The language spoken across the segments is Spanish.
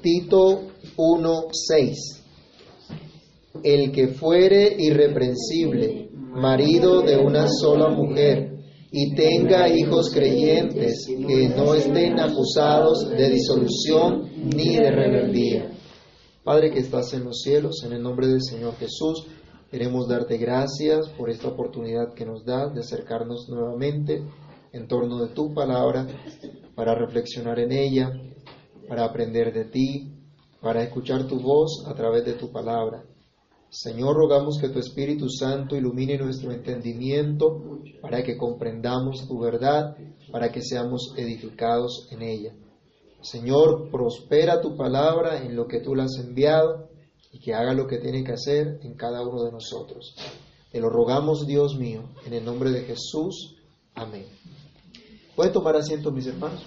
Tito 1:6 El que fuere irreprensible, marido de una sola mujer, y tenga hijos creyentes que no estén acusados de disolución ni de rebeldía. Padre que estás en los cielos, en el nombre del Señor Jesús, queremos darte gracias por esta oportunidad que nos das de acercarnos nuevamente en torno de tu palabra para reflexionar en ella, para aprender de ti, para escuchar tu voz a través de tu palabra. Señor, rogamos que tu Espíritu Santo ilumine nuestro entendimiento para que comprendamos tu verdad, para que seamos edificados en ella. Señor, prospera tu palabra en lo que tú la has enviado y que haga lo que tiene que hacer en cada uno de nosotros. Te lo rogamos, Dios mío, en el nombre de Jesús. Amén. ¿Pueden tomar asiento, mis hermanos?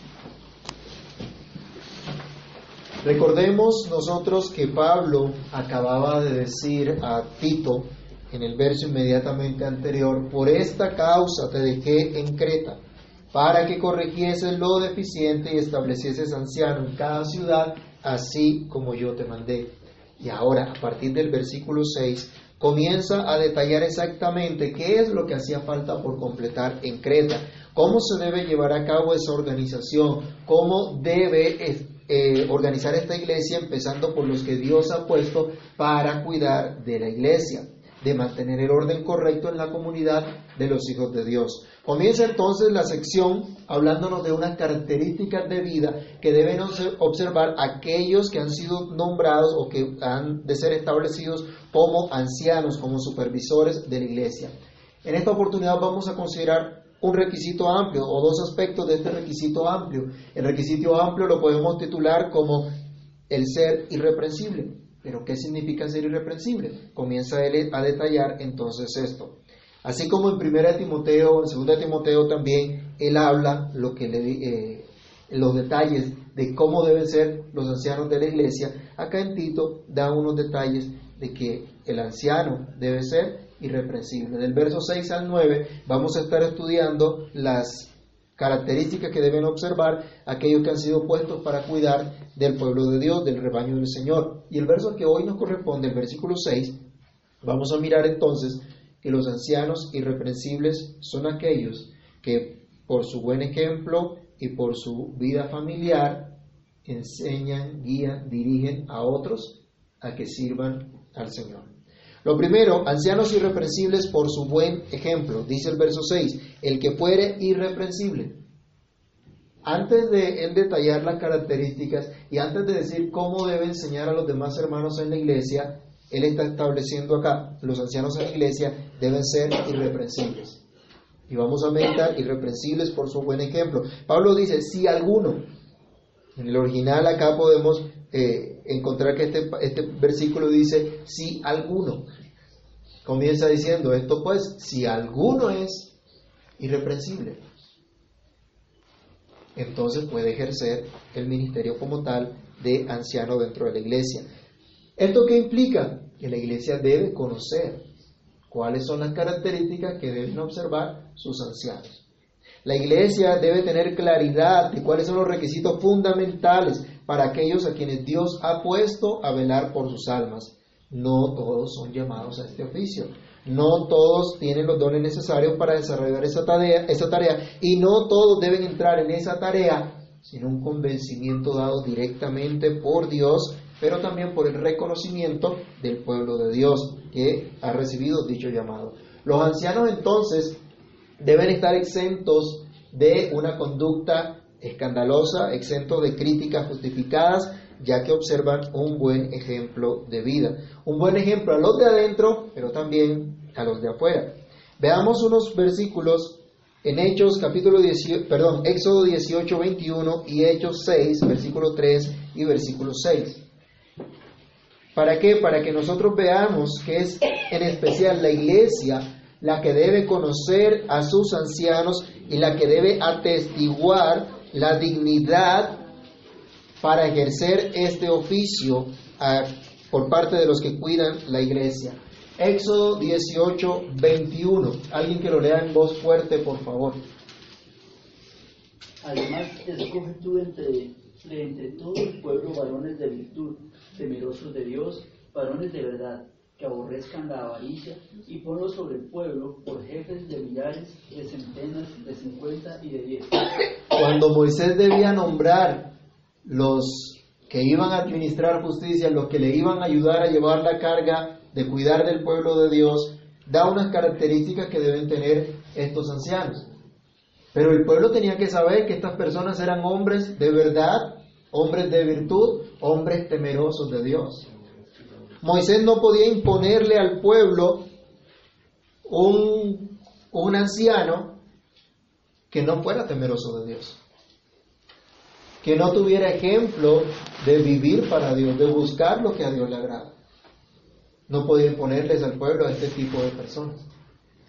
Recordemos nosotros que Pablo acababa de decir a Tito en el verso inmediatamente anterior, por esta causa te dejé en Creta, para que corrigieses lo deficiente y establecieses anciano en cada ciudad, así como yo te mandé. Y ahora, a partir del versículo 6, comienza a detallar exactamente qué es lo que hacía falta por completar en Creta, cómo se debe llevar a cabo esa organización, cómo debe eh, organizar esta iglesia, empezando por los que Dios ha puesto para cuidar de la iglesia, de mantener el orden correcto en la comunidad de los hijos de Dios. Comienza entonces la sección hablándonos de unas características de vida que deben observar aquellos que han sido nombrados o que han de ser establecidos como ancianos, como supervisores de la iglesia. En esta oportunidad vamos a considerar un requisito amplio o dos aspectos de este requisito amplio. El requisito amplio lo podemos titular como el ser irreprensible. Pero ¿qué significa ser irreprensible? Comienza él a detallar entonces esto. Así como en 1 Timoteo, en 2 Timoteo también, él habla eh, los detalles de cómo deben ser los ancianos de la iglesia. Acá en Tito da unos detalles de que el anciano debe ser irreprensible. Del verso 6 al 9 vamos a estar estudiando las características que deben observar aquellos que han sido puestos para cuidar del pueblo de Dios, del rebaño del Señor. Y el verso que hoy nos corresponde, el versículo 6, vamos a mirar entonces que los ancianos irreprensibles son aquellos que por su buen ejemplo y por su vida familiar enseñan, guían, dirigen a otros a que sirvan al Señor. Lo primero, ancianos irreprensibles por su buen ejemplo, dice el verso 6, el que fuere irreprensible. Antes de él detallar las características y antes de decir cómo debe enseñar a los demás hermanos en la iglesia, él está estableciendo acá, los ancianos en la iglesia deben ser irreprensibles. Y vamos a meditar irreprensibles por su buen ejemplo. Pablo dice, si alguno, en el original acá podemos eh, encontrar que este, este versículo dice, si alguno. Comienza diciendo esto pues, si alguno es irreprensible, entonces puede ejercer el ministerio como tal de anciano dentro de la iglesia. ¿Esto qué implica? Que la iglesia debe conocer cuáles son las características que deben observar sus ancianos. La iglesia debe tener claridad de cuáles son los requisitos fundamentales para aquellos a quienes Dios ha puesto a velar por sus almas. No todos son llamados a este oficio. No todos tienen los dones necesarios para desarrollar esa tarea, esa tarea y no todos deben entrar en esa tarea sin un convencimiento dado directamente por Dios, pero también por el reconocimiento del pueblo de Dios que ha recibido dicho llamado. Los ancianos entonces deben estar exentos de una conducta escandalosa, exentos de críticas justificadas, ya que observan un buen ejemplo de vida. Un buen ejemplo a los de adentro, pero también a los de afuera. Veamos unos versículos en Hechos capítulo 18, perdón, Éxodo 18, 21 y Hechos 6, versículo 3 y versículo 6. ¿Para qué? Para que nosotros veamos que es en especial la iglesia la que debe conocer a sus ancianos y la que debe atestiguar la dignidad para ejercer este oficio ah, por parte de los que cuidan la iglesia. Éxodo 18, 21. Alguien que lo lea en voz fuerte, por favor. Además, escoge tú entre entre todo el pueblo varones de virtud, temerosos de Dios, varones de verdad, que aborrezcan la avaricia, y ponlo sobre el pueblo por jefes de millares, de centenas, de cincuenta y de diez. Cuando Moisés debía nombrar los que iban a administrar justicia, los que le iban a ayudar a llevar la carga de cuidar del pueblo de Dios, da unas características que deben tener estos ancianos. Pero el pueblo tenía que saber que estas personas eran hombres de verdad, hombres de virtud, hombres temerosos de Dios. Moisés no podía imponerle al pueblo un, un anciano que no fuera temeroso de Dios, que no tuviera ejemplo de vivir para Dios, de buscar lo que a Dios le agrada. No podía imponerles al pueblo a este tipo de personas,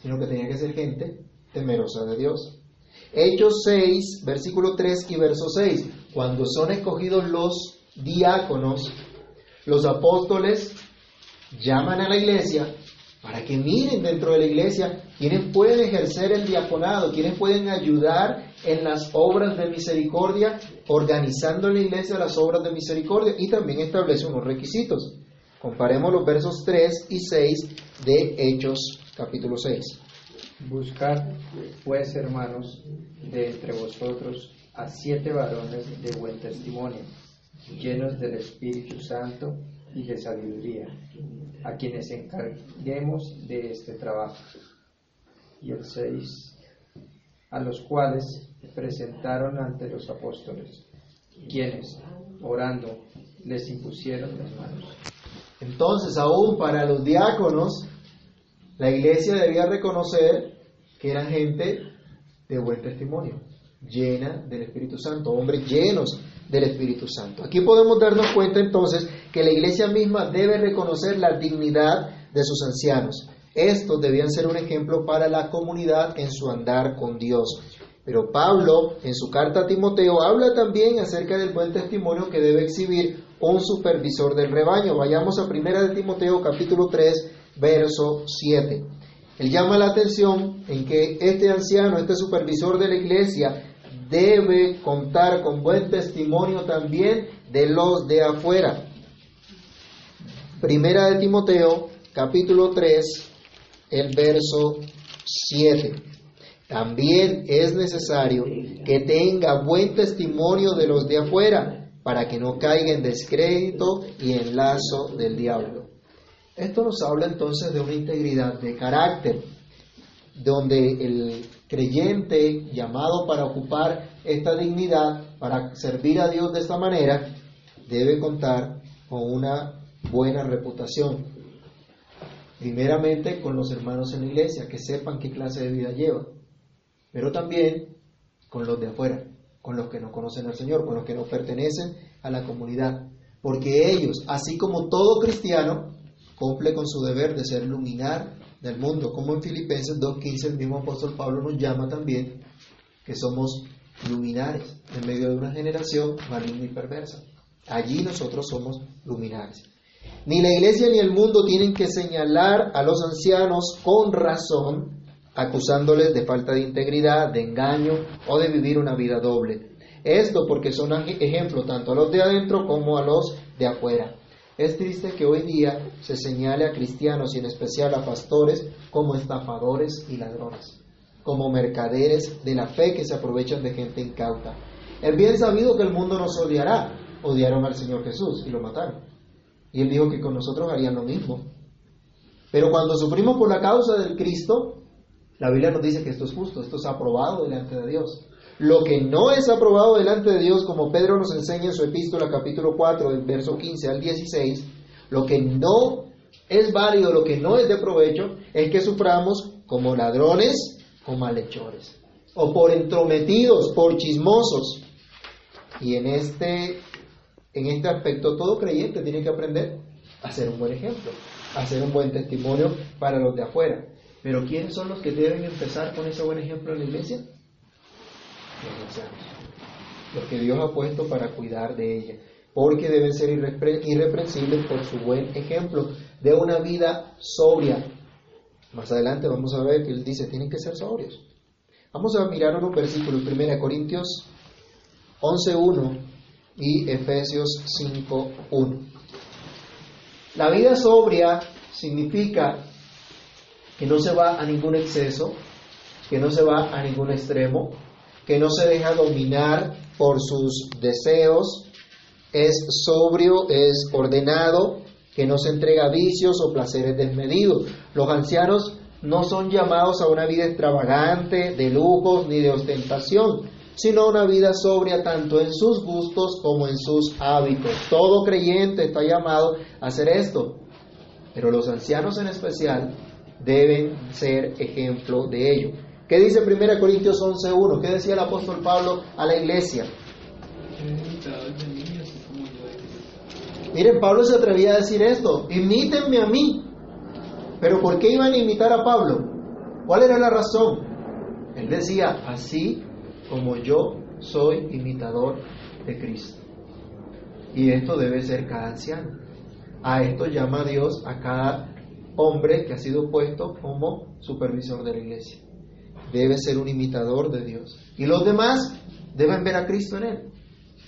sino que tenía que ser gente temerosa de Dios. Hechos 6, versículo 3 y verso 6. Cuando son escogidos los diáconos, los apóstoles llaman a la iglesia para que miren dentro de la iglesia quiénes pueden ejercer el diaconado, quiénes pueden ayudar en las obras de misericordia, organizando en la iglesia las obras de misericordia y también establece unos requisitos. Comparemos los versos 3 y 6 de Hechos capítulo 6. Buscad, pues, hermanos, de entre vosotros a siete varones de buen testimonio, llenos del Espíritu Santo y de sabiduría, a quienes encarguemos de este trabajo. Y el seis, a los cuales presentaron ante los apóstoles, quienes, orando, les impusieron las manos. Entonces, aún para los diáconos, la iglesia debía reconocer que eran gente de buen testimonio, llena del Espíritu Santo, hombres llenos del Espíritu Santo. Aquí podemos darnos cuenta entonces que la iglesia misma debe reconocer la dignidad de sus ancianos. Estos debían ser un ejemplo para la comunidad en su andar con Dios. Pero Pablo, en su carta a Timoteo, habla también acerca del buen testimonio que debe exhibir un supervisor del rebaño. Vayamos a 1 de Timoteo capítulo 3, verso 7. Él llama la atención en que este anciano, este supervisor de la iglesia, debe contar con buen testimonio también de los de afuera. Primera de Timoteo, capítulo 3, el verso 7. También es necesario que tenga buen testimonio de los de afuera, para que no caiga en descrédito y en lazo del diablo. Esto nos habla entonces de una integridad de carácter, donde el creyente llamado para ocupar esta dignidad, para servir a Dios de esta manera, debe contar con una buena reputación. Primeramente con los hermanos en la iglesia, que sepan qué clase de vida lleva, pero también con los de afuera, con los que no conocen al Señor, con los que no pertenecen a la comunidad, porque ellos, así como todo cristiano, cumple con su deber de ser luminar del mundo, como en Filipenses 2.15 el mismo apóstol Pablo nos llama también que somos luminares en medio de una generación maligna y perversa. Allí nosotros somos luminares. Ni la iglesia ni el mundo tienen que señalar a los ancianos con razón, acusándoles de falta de integridad, de engaño o de vivir una vida doble. Esto porque son ejemplo tanto a los de adentro como a los de afuera. Es triste que hoy día se señale a cristianos y en especial a pastores como estafadores y ladrones, como mercaderes de la fe que se aprovechan de gente incauta. Es bien sabido que el mundo nos odiará. Odiaron al Señor Jesús y lo mataron. Y él dijo que con nosotros harían lo mismo. Pero cuando sufrimos por la causa del Cristo, la Biblia nos dice que esto es justo, esto es aprobado delante de Dios. Lo que no es aprobado delante de Dios, como Pedro nos enseña en su epístola capítulo 4, del verso 15 al 16, lo que no es válido, lo que no es de provecho, es que suframos como ladrones o malhechores, o por entrometidos, por chismosos. Y en este, en este aspecto todo creyente tiene que aprender a ser un buen ejemplo, a ser un buen testimonio para los de afuera. Pero ¿quiénes son los que deben empezar con ese buen ejemplo en la iglesia? Los que Dios ha puesto para cuidar de ella, porque deben ser irreprensibles por su buen ejemplo de una vida sobria. Más adelante vamos a ver que él dice, tienen que ser sobrios. Vamos a mirar unos versículos, 1 Corintios 11.1 y Efesios 5.1. La vida sobria significa que no se va a ningún exceso, que no se va a ningún extremo, que no se deja dominar por sus deseos, es sobrio, es ordenado, que no se entrega a vicios o placeres desmedidos. Los ancianos no son llamados a una vida extravagante, de lujos ni de ostentación, sino a una vida sobria tanto en sus gustos como en sus hábitos. Todo creyente está llamado a hacer esto, pero los ancianos en especial deben ser ejemplo de ello. ¿Qué dice 1 Corintios 11.1? ¿Qué decía el apóstol Pablo a la iglesia? Miren, Pablo se atrevía a decir esto, imítenme a mí. Pero ¿por qué iban a imitar a Pablo? ¿Cuál era la razón? Él decía, así como yo soy imitador de Cristo. Y esto debe ser cada anciano. A esto llama Dios a cada hombre que ha sido puesto como supervisor de la iglesia. Debe ser un imitador de Dios. Y los demás deben ver a Cristo en él.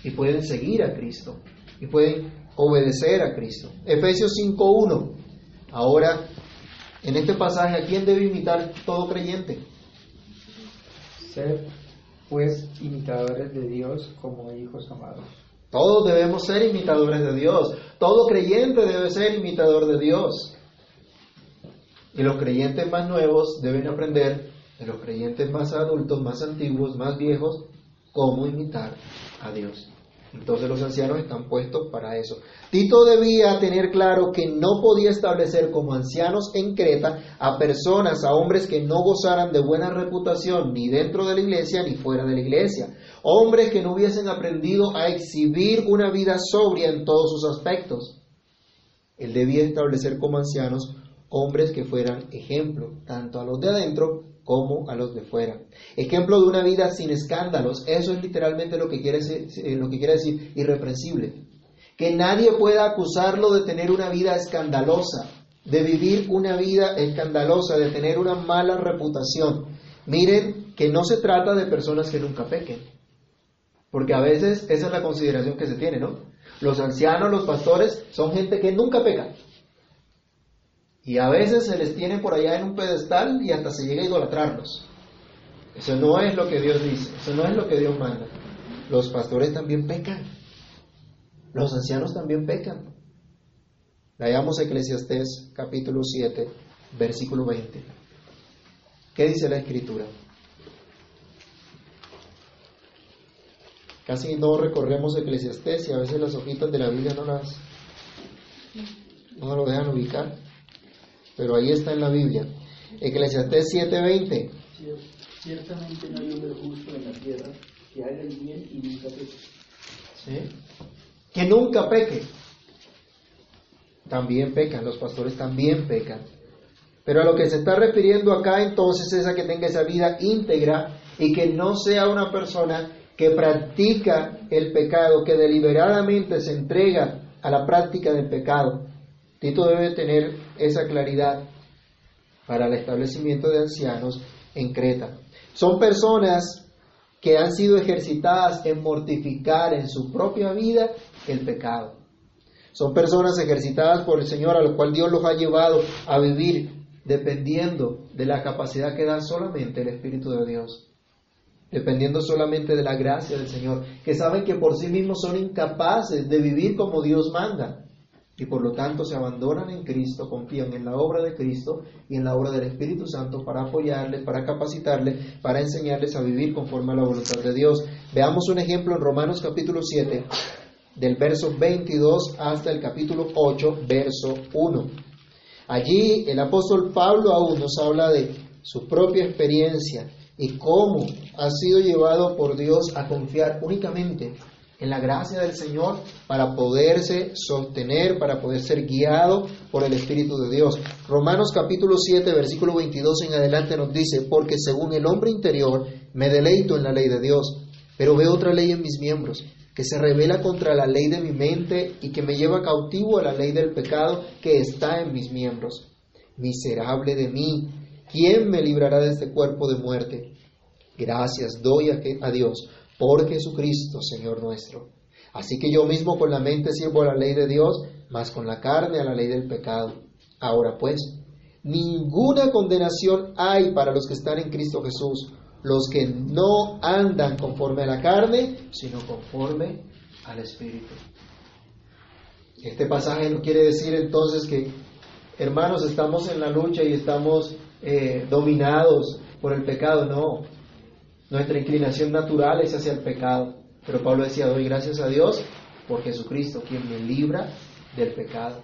Y pueden seguir a Cristo. Y pueden obedecer a Cristo. Efesios 5.1. Ahora, en este pasaje, ¿a quién debe imitar todo creyente? Ser, pues, imitadores de Dios como hijos amados. Todos debemos ser imitadores de Dios. Todo creyente debe ser imitador de Dios. Y los creyentes más nuevos deben aprender de los creyentes más adultos, más antiguos, más viejos, cómo imitar a Dios. Entonces los ancianos están puestos para eso. Tito debía tener claro que no podía establecer como ancianos en Creta a personas, a hombres que no gozaran de buena reputación ni dentro de la iglesia ni fuera de la iglesia. Hombres que no hubiesen aprendido a exhibir una vida sobria en todos sus aspectos. Él debía establecer como ancianos hombres que fueran ejemplo, tanto a los de adentro como a los de fuera. Ejemplo de una vida sin escándalos, eso es literalmente lo que quiere eh, lo que quiere decir irreprensible. Que nadie pueda acusarlo de tener una vida escandalosa, de vivir una vida escandalosa, de tener una mala reputación. Miren que no se trata de personas que nunca pequen, porque a veces esa es la consideración que se tiene, ¿no? Los ancianos, los pastores, son gente que nunca peca. Y a veces se les tiene por allá en un pedestal y hasta se llega a idolatrarlos. Eso no es lo que Dios dice, eso no es lo que Dios manda. Los pastores también pecan. Los ancianos también pecan. Leamos Eclesiastés capítulo 7, versículo 20. ¿Qué dice la escritura? Casi no recorremos Eclesiastés y a veces las hojitas de la Biblia no las no lo dejan ubicar pero ahí está en la Biblia. Eclesiastés 7:20. Ciertamente no hay hombre justo en la tierra que haga el bien y nunca peque. ¿Sí? Que nunca peque. También pecan, los pastores también pecan. Pero a lo que se está refiriendo acá entonces es a que tenga esa vida íntegra y que no sea una persona que practica el pecado, que deliberadamente se entrega a la práctica del pecado, Tito debe tener esa claridad para el establecimiento de ancianos en Creta. Son personas que han sido ejercitadas en mortificar en su propia vida el pecado. Son personas ejercitadas por el Señor a lo cual Dios los ha llevado a vivir dependiendo de la capacidad que da solamente el Espíritu de Dios, dependiendo solamente de la gracia del Señor, que saben que por sí mismos son incapaces de vivir como Dios manda y por lo tanto se abandonan en Cristo, confían en la obra de Cristo y en la obra del Espíritu Santo para apoyarles, para capacitarles, para enseñarles a vivir conforme a la voluntad de Dios. Veamos un ejemplo en Romanos capítulo 7, del verso 22 hasta el capítulo 8, verso 1. Allí el apóstol Pablo aún nos habla de su propia experiencia y cómo ha sido llevado por Dios a confiar únicamente en la gracia del Señor para poderse sostener, para poder ser guiado por el Espíritu de Dios. Romanos capítulo 7, versículo 22 en adelante nos dice, porque según el hombre interior me deleito en la ley de Dios, pero veo otra ley en mis miembros, que se revela contra la ley de mi mente y que me lleva cautivo a la ley del pecado que está en mis miembros. Miserable de mí, ¿quién me librará de este cuerpo de muerte? Gracias doy a, Dios por Jesucristo, Señor nuestro. Así que yo mismo con la mente sirvo a la ley de Dios, mas con la carne a la ley del pecado. Ahora pues, ninguna condenación hay para los que están en Cristo Jesús, los que no andan conforme a la carne, sino conforme al Espíritu. Este pasaje no quiere decir entonces que, hermanos, estamos en la lucha y estamos eh, dominados por el pecado, no. Nuestra inclinación natural es hacia el pecado. Pero Pablo decía, doy gracias a Dios por Jesucristo, quien me libra del pecado.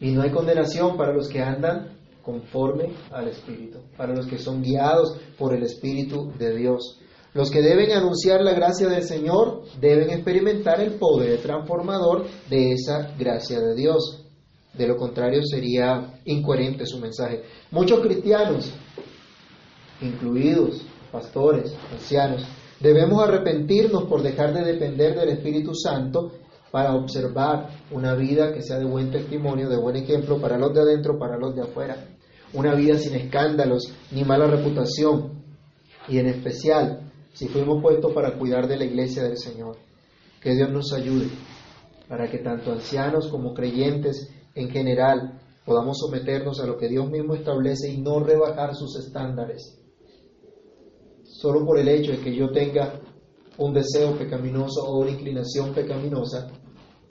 Y no hay condenación para los que andan conforme al Espíritu, para los que son guiados por el Espíritu de Dios. Los que deben anunciar la gracia del Señor deben experimentar el poder transformador de esa gracia de Dios. De lo contrario sería incoherente su mensaje. Muchos cristianos, incluidos pastores, ancianos, Debemos arrepentirnos por dejar de depender del Espíritu Santo para observar una vida que sea de buen testimonio, de buen ejemplo para los de adentro, para los de afuera. Una vida sin escándalos ni mala reputación. Y en especial, si fuimos puestos para cuidar de la iglesia del Señor. Que Dios nos ayude para que tanto ancianos como creyentes en general podamos someternos a lo que Dios mismo establece y no rebajar sus estándares solo por el hecho de que yo tenga un deseo pecaminoso o una inclinación pecaminosa,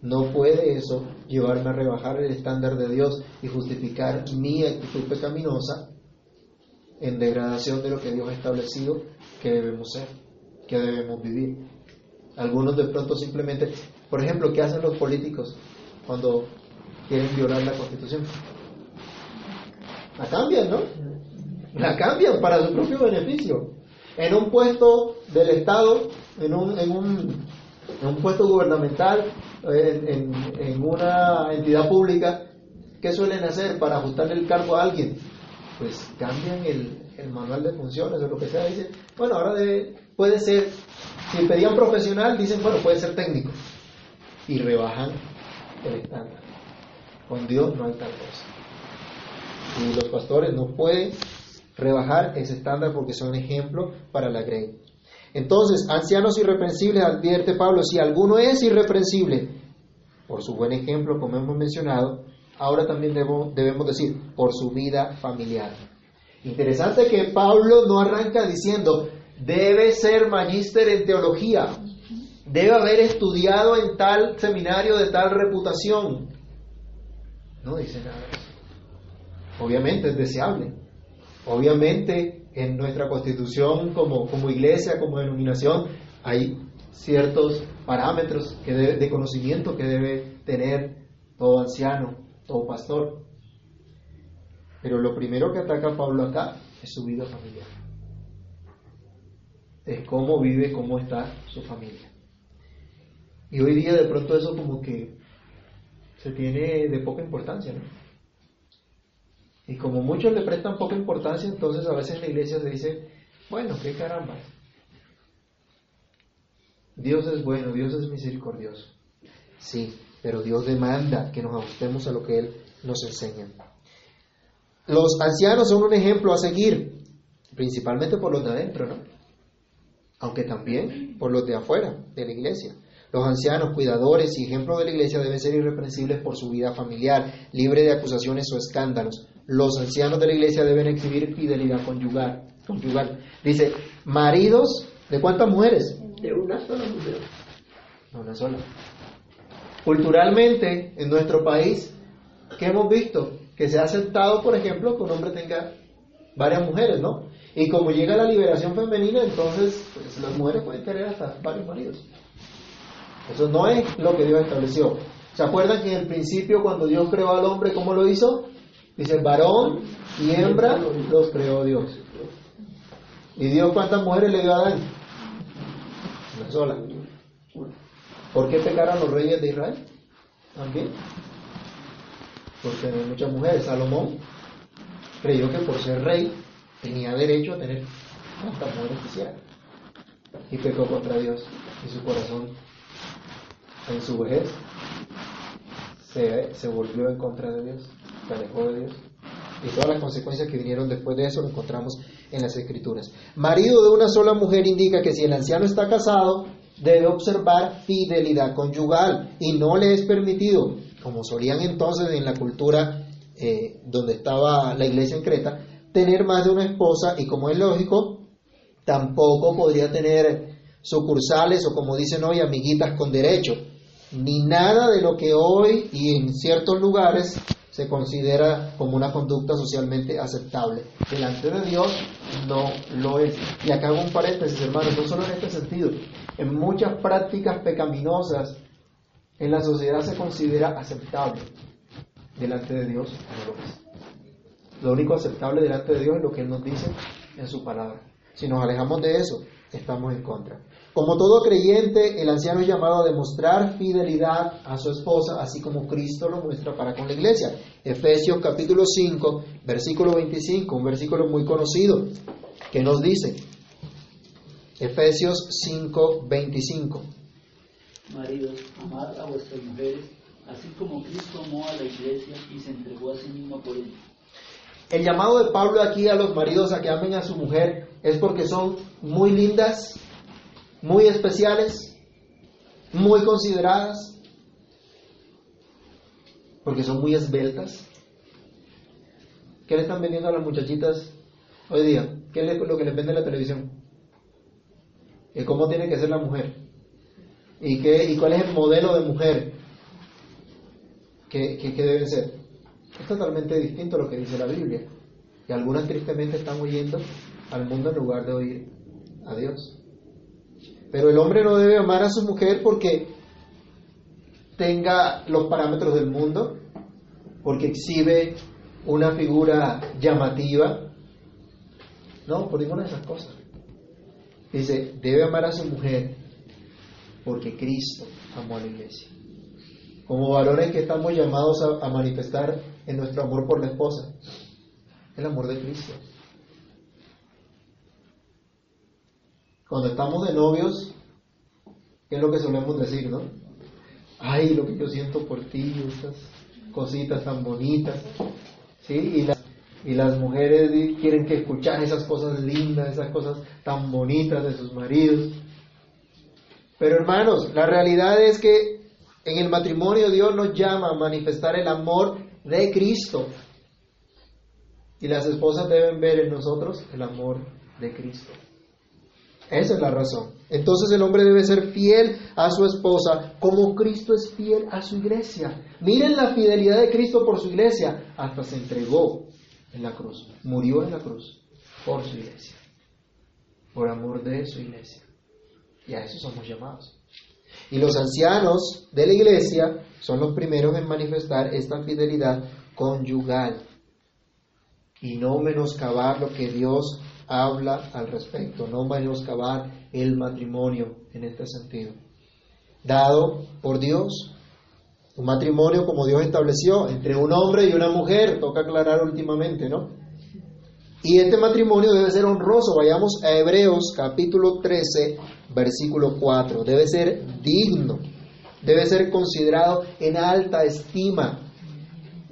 no puede eso llevarme a rebajar el estándar de Dios y justificar mi actitud pecaminosa en degradación de lo que Dios ha establecido que debemos ser, que debemos vivir. Algunos de pronto simplemente, por ejemplo, ¿qué hacen los políticos cuando quieren violar la constitución? La cambian, ¿no? La cambian para su propio beneficio en un puesto del Estado, en un, en un, en un puesto gubernamental, en, en, una entidad pública, ¿qué suelen hacer para ajustarle el cargo a alguien? Pues cambian el, el manual de funciones o lo que sea. Dicen, bueno, ahora puede ser, si pedían profesional, dicen, bueno, puede ser técnico. Y rebajan el estándar. Con Dios no hay tal cosa. Y los pastores no pueden rebajar ese estándar porque son ejemplo para la grey. Entonces, ancianos irreprensibles, advierte Pablo, si alguno es irreprensible, por su buen ejemplo, como hemos mencionado, ahora también debemos, debemos decir, por su vida familiar. Interesante que Pablo no arranca diciendo, debe ser magíster en teología, debe haber estudiado en tal seminario de tal reputación. No dice nada. Obviamente es deseable, Obviamente, en nuestra constitución como, iglesia, como denominación, hay ciertos parámetros que de conocimiento que debe tener todo anciano, todo pastor. Pero lo primero que ataca Pablo acá es su vida familiar. Es cómo vive, cómo está su familia. Y hoy día de pronto eso como que se tiene de poca importancia, ¿no? Y como muchos le prestan poca importancia, entonces a veces la iglesia se dice, bueno, qué caramba. Dios es bueno, Dios es misericordioso. Sí, pero Dios demanda que nos ajustemos a lo que Él nos enseña. Los ancianos son un ejemplo a seguir, principalmente por los de adentro, ¿no? Aunque también por los de afuera de la iglesia. Los ancianos, cuidadores y ejemplos de la iglesia deben ser irreprensibles por su vida familiar, libre de acusaciones o escándalos. Los ancianos de la iglesia deben exhibir fidelidad conyugal. conyugal. Dice, maridos, ¿de cuántas mujeres? De una sola mujer. De una sola. Culturalmente, en nuestro país, ¿qué hemos visto? Que se ha aceptado, por ejemplo, que un hombre tenga varias mujeres, ¿no? Y como llega la liberación femenina, entonces pues, las mujeres pueden tener hasta varios maridos. Eso no es lo que Dios estableció. ¿Se acuerdan que en el principio cuando Dios creó al hombre, ¿cómo lo hizo? Dice, varón y hembra los creó Dios. ¿Y Dios cuántas mujeres le dio a Adán? Una sola. ¿Por qué pecaron los reyes de Israel? También. Porque hay muchas mujeres. Salomón creyó que por ser rey tenía derecho a tener cuantas mujeres quisiera. Y pecó contra Dios. Y su corazón en su vejez se, volvió en contra de Dios, de. Y todas las consecuencias que vinieron después de eso lo encontramos en las escrituras. Marido de una sola mujer indica que si el anciano está casado, debe observar fidelidad conyugal y no le es permitido, como solían entonces en la cultura eh, donde estaba la iglesia en Creta, tener más de una esposa y como es lógico, tampoco podría tener sucursales o como dicen hoy, amiguitas con derecho, ni nada de lo que hoy y en ciertos lugares se considera como una conducta socialmente aceptable. Delante de Dios no lo es. Y acá hago un paréntesis, hermanos, no solo en este sentido. En muchas prácticas pecaminosas en la sociedad se considera aceptable. Delante de Dios no lo es. Lo único aceptable delante de Dios es lo que Él nos dice en su palabra. Si nos alejamos de eso, estamos en contra. Como todo creyente, el anciano es llamado a demostrar fidelidad a su esposa, así como Cristo lo muestra para con la iglesia. Efesios capítulo 5, versículo 25, un versículo muy conocido, que nos dice, Efesios 5, 25. Maridos, amad a vuestras mujeres, así como Cristo amó a la iglesia y se entregó a sí mismo por ella. El llamado de Pablo aquí a los maridos a que amen a su mujer es porque son muy lindas, muy especiales, muy consideradas, porque son muy esbeltas. ¿Qué le están vendiendo a las muchachitas hoy día? ¿Qué es lo que les vende la televisión? ¿Y cómo tiene que ser la mujer? ¿Y, qué, y cuál es el modelo de mujer que, que, que deben ser? Es totalmente distinto a lo que dice la Biblia. Y algunas tristemente están oyendo al mundo en lugar de oír a Dios. Pero el hombre no debe amar a su mujer porque tenga los parámetros del mundo, porque exhibe una figura llamativa. No, por ninguna de esas cosas. Dice, debe amar a su mujer porque Cristo amó a la iglesia. Como valores que estamos llamados a, a manifestar en nuestro amor por la esposa, el amor de Cristo. Cuando estamos de novios, ¿qué es lo que solemos decir, no? Ay, lo que yo siento por ti, esas cositas tan bonitas, ¿sí? Y, la, y las mujeres quieren que escuchar esas cosas lindas, esas cosas tan bonitas de sus maridos. Pero hermanos, la realidad es que en el matrimonio Dios nos llama a manifestar el amor de Cristo. Y las esposas deben ver en nosotros el amor de Cristo. Esa es la razón. Entonces el hombre debe ser fiel a su esposa como Cristo es fiel a su iglesia. Miren la fidelidad de Cristo por su iglesia. Hasta se entregó en la cruz. Murió en la cruz por su iglesia. Por amor de su iglesia. Y a eso somos llamados. Y los ancianos de la iglesia son los primeros en manifestar esta fidelidad conyugal y no menoscabar lo que Dios habla al respecto, no menoscabar el matrimonio en este sentido. Dado por Dios, un matrimonio como Dios estableció entre un hombre y una mujer, toca aclarar últimamente, ¿no? Y este matrimonio debe ser honroso. Vayamos a Hebreos capítulo 13, versículo 4. Debe ser digno, debe ser considerado en alta estima.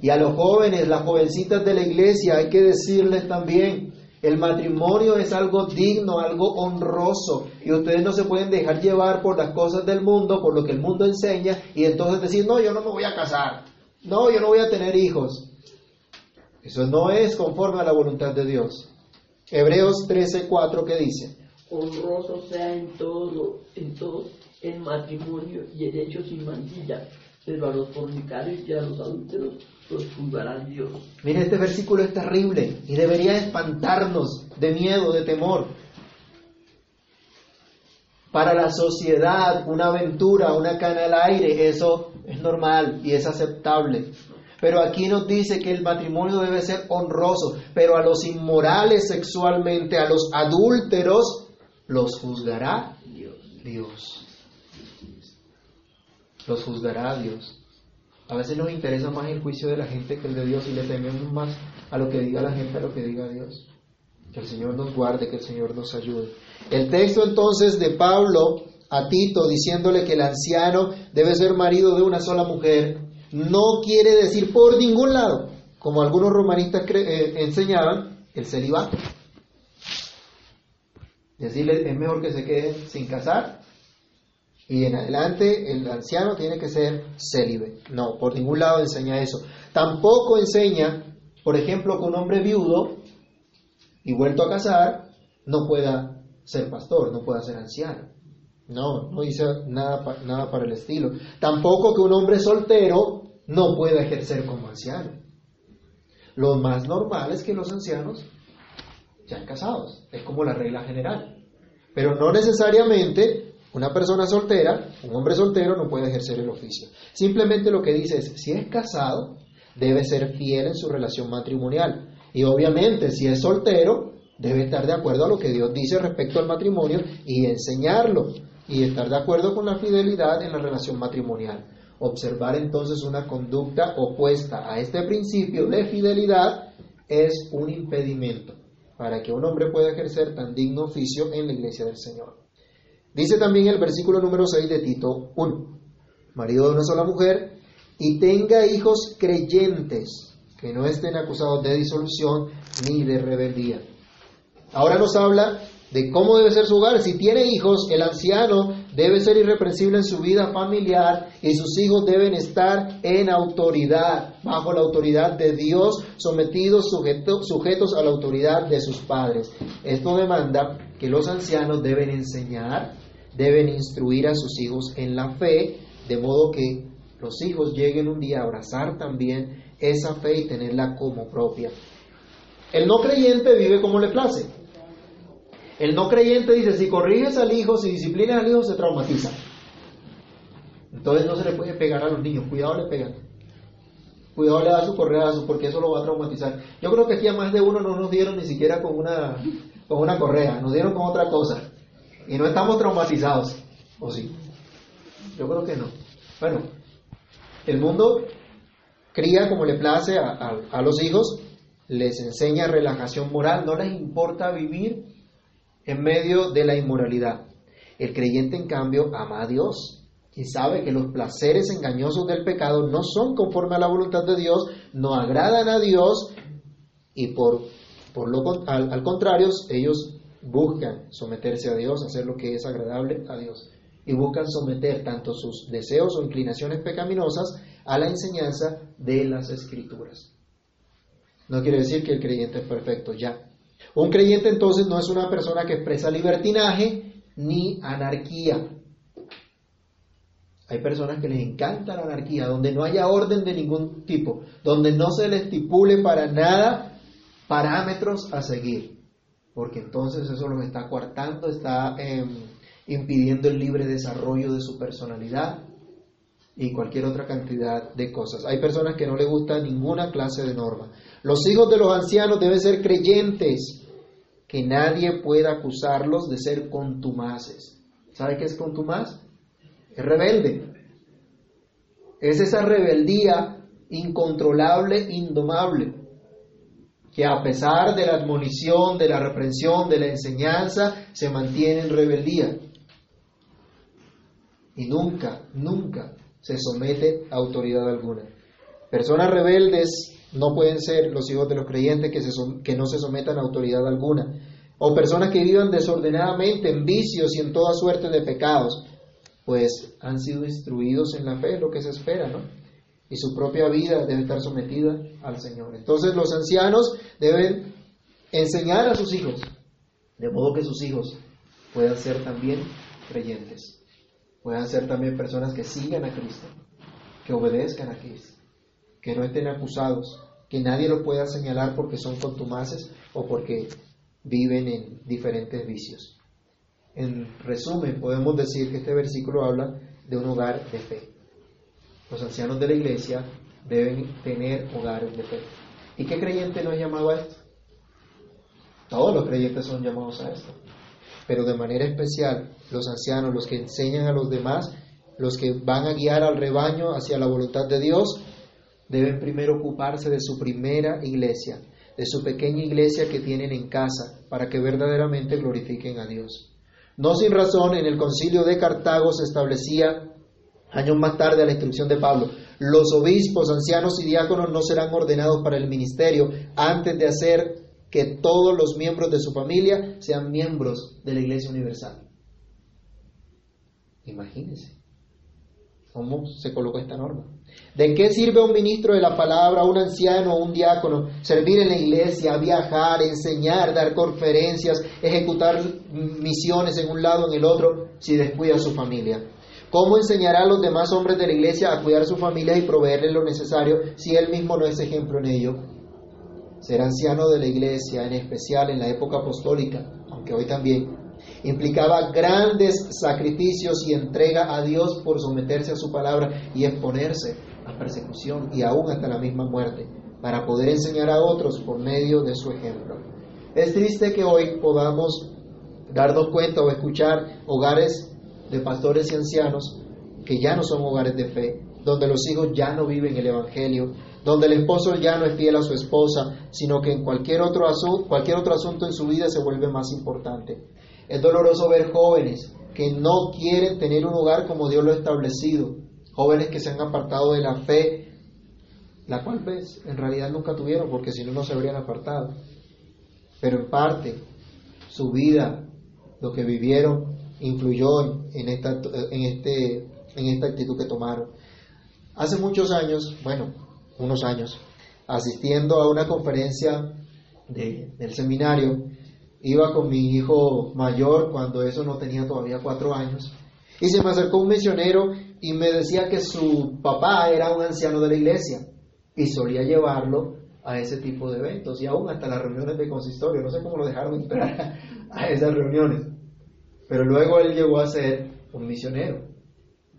Y a los jóvenes, las jovencitas de la iglesia, hay que decirles también, el matrimonio es algo digno, algo honroso, y ustedes no se pueden dejar llevar por las cosas del mundo, por lo que el mundo enseña, y entonces decir, no, yo no me voy a casar, no, yo no voy a tener hijos. Eso no es conforme a la voluntad de Dios. Hebreos 13:4 que dice, honroso sea en todo, en todo el matrimonio y el hecho sin pero a los fornicarios y a los adúlteros los juzgará Dios. Mire, este versículo es terrible y debería espantarnos de miedo, de temor. Para la sociedad, una aventura, una cana al aire, eso es normal y es aceptable. Pero aquí nos dice que el matrimonio debe ser honroso, pero a los inmorales sexualmente, a los adúlteros, los juzgará Dios. Dios. Los juzgará Dios. A veces nos interesa más el juicio de la gente que el de Dios y le tememos más a lo que diga la gente, a lo que diga Dios. Que el Señor nos guarde, que el Señor nos ayude. El texto entonces de Pablo a Tito diciéndole que el anciano debe ser marido de una sola mujer, no quiere decir por ningún lado, como algunos romanistas eh, enseñaban, el celibato. Decirle, es mejor que se quede sin casar Y en adelante el anciano tiene que ser célibe. No, por ningún lado enseña eso. Tampoco enseña, por ejemplo, que un hombre viudo y vuelto a casar no pueda ser pastor, no pueda ser anciano. No, no dice nada, nada para el estilo. Tampoco que un hombre soltero no pueda ejercer como anciano. Lo más normal es que los ancianos sean casados, es como la regla general. Pero no necesariamente una persona soltera, un hombre soltero no puede ejercer el oficio. Simplemente lo que dice es, si es casado, debe ser fiel en su relación matrimonial. Y obviamente, si es soltero, debe estar de acuerdo a lo que Dios dice respecto al matrimonio y enseñarlo. Y estar de acuerdo con la fidelidad en la relación matrimonial. Observar entonces una conducta opuesta a este principio de fidelidad es un impedimento para que un hombre pueda ejercer tan digno oficio en la iglesia del Señor. Dice también el versículo número 6 de Tito 1, marido de una sola mujer, y tenga hijos creyentes, que no estén acusados de disolución ni de rebeldía. Ahora nos habla de cómo debe ser su hogar. Si tiene hijos, el anciano debe ser irreprensible en su vida familiar y sus hijos deben estar en autoridad, bajo la autoridad de Dios, sometidos, sujetos a la autoridad de sus padres. Esto demanda que los ancianos deben enseñar, deben instruir a sus hijos en la fe, de modo que los hijos lleguen un día a abrazar también esa fe y tenerla como propia. El no creyente vive como le place. El no creyente dice, si corriges al hijo, si disciplinas al hijo, se traumatiza. Entonces no se le puede pegar a los niños, cuidado le pegan. Cuidado le da su correazo porque eso lo va a traumatizar. Yo creo que aquí a más de uno no nos dieron ni siquiera con una, con una correa, nos dieron con otra cosa. Y no estamos traumatizados, ¿o sí? Yo creo que no. Bueno, el mundo cría como le place a, a los hijos, les enseña relajación moral, no les importa vivir en medio de la inmoralidad. El creyente, en cambio, ama a Dios y sabe que los placeres engañosos del pecado no son conforme a la voluntad de Dios, no agradan a Dios y por, por lo, al, al contrario, ellos buscan someterse a Dios, hacer lo que es agradable a Dios y buscan someter tanto sus deseos o inclinaciones pecaminosas a la enseñanza de las escrituras. No quiere decir que el creyente es perfecto, ya, un creyente entonces no es una persona que expresa libertinaje ni anarquía. Hay personas que les encanta la anarquía, donde no haya orden de ningún tipo, donde no se les estipule para nada parámetros a seguir, porque entonces eso los está coartando, está em, impidiendo el libre desarrollo de su personalidad y cualquier otra cantidad de cosas. Hay personas que no les gusta ninguna clase de norma. Los hijos de los ancianos deben ser creyentes, que nadie pueda acusarlos de ser contumaces. ¿Sabe qué es contumaz? Es rebelde. Es esa rebeldía incontrolable, indomable, que a pesar de la admonición, de la reprensión, de la enseñanza, se mantiene en rebeldía. Y nunca, nunca se somete a autoridad alguna. Personas rebeldes no pueden ser los hijos de los creyentes que, que no se sometan a autoridad alguna. O personas que vivan desordenadamente en vicios y en toda suerte de pecados. Pues han sido instruidos en la fe, lo que se espera, ¿no? Y su propia vida debe estar sometida al Señor. Entonces los ancianos deben enseñar a sus hijos, de modo que sus hijos puedan ser también creyentes, puedan ser también personas que sigan a Cristo, que obedezcan a Cristo que no estén acusados, que nadie los pueda señalar porque son contumaces o porque viven en diferentes vicios. En resumen, podemos decir que este versículo habla de un hogar de fe. Los ancianos de la iglesia deben tener hogares de fe. ¿Y qué creyente no es llamado a esto? Todos los creyentes son llamados a esto. Pero de manera especial, los ancianos, los que enseñan a los demás, los que van a guiar al rebaño hacia la voluntad de Dios, deben primero ocuparse de su primera iglesia, de su pequeña iglesia que tienen en casa, para que verdaderamente glorifiquen a Dios. No sin razón, en el concilio de Cartago se establecía, años más tarde a la instrucción de Pablo, los obispos, ancianos y diáconos no serán ordenados para el ministerio antes de hacer que todos los miembros de su familia sean miembros de la Iglesia Universal. Imagínense cómo se coloca esta norma. ¿De qué sirve un ministro de la palabra, un anciano o un diácono servir en la iglesia, viajar, enseñar, dar conferencias, ejecutar misiones en un lado o en el otro si descuida a su familia? ¿Cómo enseñará a los demás hombres de la iglesia a cuidar su familia y proveerle lo necesario si él mismo no es ejemplo en ello? Ser anciano de la iglesia, en especial en la época apostólica, aunque hoy también, implicaba grandes sacrificios y entrega a Dios por someterse a su palabra y exponerse a persecución y aún hasta la misma muerte, para poder enseñar a otros por medio de su ejemplo. Es triste que hoy podamos darnos cuenta o escuchar hogares de pastores y ancianos que ya no son hogares de fe, donde los hijos ya no viven el Evangelio, donde el esposo ya no es fiel a su esposa, sino que en cualquier otro, asunto, cualquier otro asunto en su vida se vuelve más importante. Es doloroso ver jóvenes que no quieren tener un hogar como Dios lo ha establecido, jóvenes que se han apartado de la fe, la cual pues, en realidad nunca tuvieron, porque si no, no se habrían apartado. Pero en parte, su vida, lo que vivieron, influyó en esta, en, este, en esta actitud que tomaron. Hace muchos años, bueno, unos años, asistiendo a una conferencia del seminario, iba con mi hijo mayor cuando eso no tenía todavía cuatro años, y se me acercó un misionero y me decía que su papá era un anciano de la iglesia y solía llevarlo a ese tipo de eventos y aún hasta las reuniones de consistorio. No sé cómo lo dejaron entrar a esas reuniones, pero luego él llegó a ser un misionero.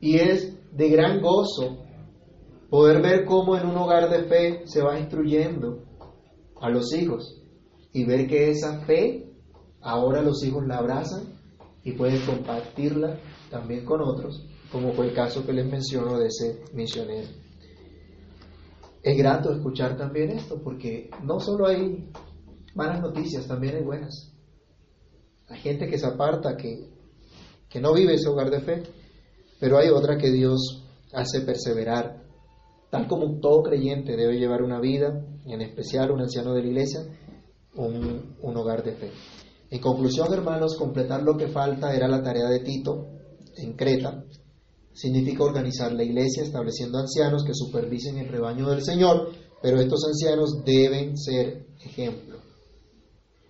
Y es de gran gozo poder ver cómo en un hogar de fe se va instruyendo a los hijos y ver que esa fe ahora los hijos la abrazan y pueden compartirla también con otros, como fue el caso que les menciono de ese misionero. Es grato escuchar también esto, porque no solo hay malas noticias, también hay buenas. Hay gente que se aparta, que, que no vive ese hogar de fe, pero hay otra que Dios hace perseverar Tal como todo creyente debe llevar una vida, en especial un anciano de la iglesia, un, un hogar de fe. En conclusión, hermanos, completar lo que falta era la tarea de Tito en Creta. Significa organizar la iglesia estableciendo ancianos que supervisen el rebaño del Señor, pero estos ancianos deben ser ejemplo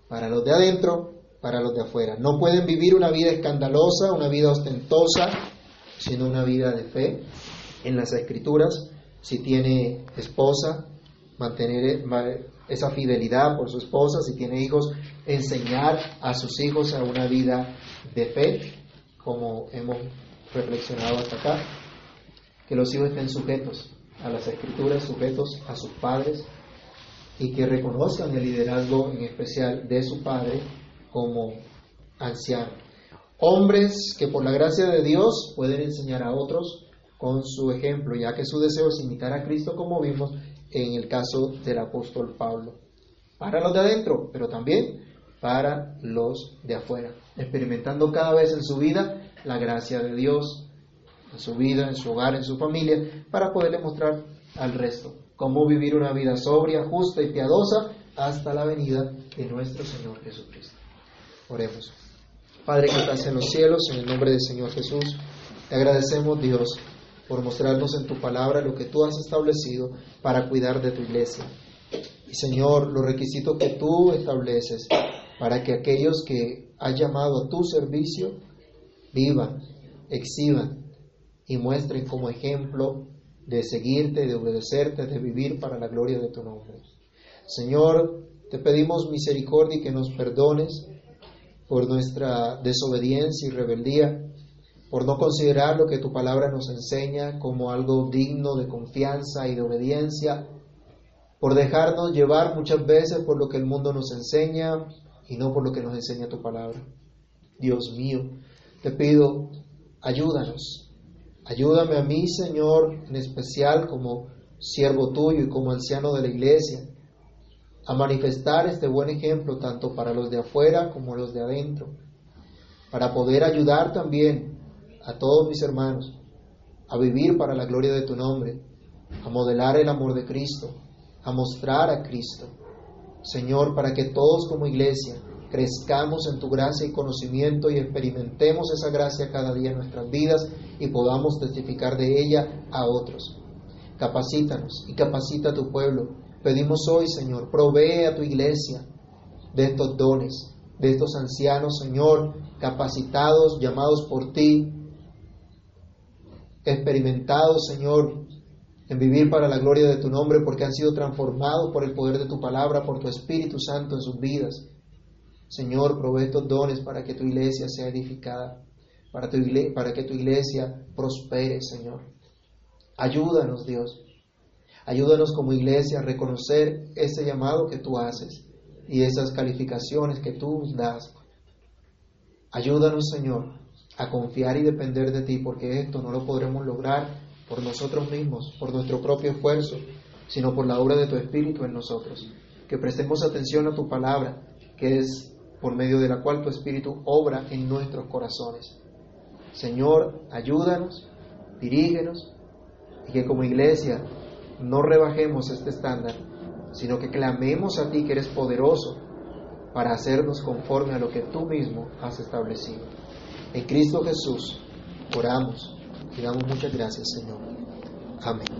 para los de adentro, para los de afuera. No pueden vivir una vida escandalosa, una vida ostentosa, sino una vida de fe en las escrituras. Si tiene esposa, mantener esa fidelidad por su esposa, si tiene hijos, enseñar a sus hijos a una vida de fe, como hemos reflexionado hasta acá, que los hijos estén sujetos a las escrituras, sujetos a sus padres y que reconozcan el liderazgo en especial de su padre como anciano. Hombres que por la gracia de Dios pueden enseñar a otros con su ejemplo, ya que su deseo es imitar a Cristo como vimos en el caso del apóstol Pablo. Para los de adentro, pero también para los de afuera, experimentando cada vez en su vida la gracia de Dios, en su vida, en su hogar, en su familia, para poderle mostrar al resto cómo vivir una vida sobria, justa y piadosa hasta la venida de nuestro Señor Jesucristo. Oremos. Padre que estás en los cielos, en el nombre del Señor Jesús, te agradecemos Dios por mostrarnos en tu palabra lo que tú has establecido para cuidar de tu iglesia. Y Señor, los requisitos que tú estableces para que aquellos que has llamado a tu servicio vivan, exhiban y muestren como ejemplo de seguirte, de obedecerte, de vivir para la gloria de tu nombre. Señor, te pedimos misericordia y que nos perdones por nuestra desobediencia y rebeldía por no considerar lo que tu palabra nos enseña como algo digno de confianza y de obediencia, por dejarnos llevar muchas veces por lo que el mundo nos enseña y no por lo que nos enseña tu palabra. Dios mío, te pido, ayúdanos, ayúdame a mí, Señor, en especial como siervo tuyo y como anciano de la iglesia, a manifestar este buen ejemplo tanto para los de afuera como los de adentro, para poder ayudar también a todos mis hermanos a vivir para la gloria de tu nombre, a modelar el amor de Cristo, a mostrar a Cristo. Señor, para que todos como iglesia crezcamos en tu gracia y conocimiento y experimentemos esa gracia cada día en nuestras vidas y podamos testificar de ella a otros. Capacítanos y capacita a tu pueblo. Pedimos hoy, Señor, provee a tu iglesia de estos dones, de estos ancianos, Señor, capacitados, llamados por ti, experimentados, Señor, en vivir para la gloria de tu nombre, porque han sido transformados por el poder de tu palabra, por tu Espíritu Santo en sus vidas. Señor, provee estos dones para que tu iglesia sea edificada, para, para que tu iglesia prospere, Señor. Ayúdanos, Dios. Ayúdanos como iglesia a reconocer ese llamado que tú haces y esas calificaciones que tú das. Ayúdanos, Señor, a confiar y depender de ti, porque esto no lo podremos lograr por nosotros mismos, por nuestro propio esfuerzo, sino por la obra de tu Espíritu en nosotros. Que prestemos atención a tu palabra, que es por medio de la cual tu Espíritu obra en nuestros corazones. Señor, ayúdanos, dirígenos, y que como iglesia no rebajemos este estándar, sino que clamemos a ti que eres poderoso para hacernos conforme a lo que tú mismo has establecido. En Cristo Jesús oramos y damos muchas gracias, Señor. Amén.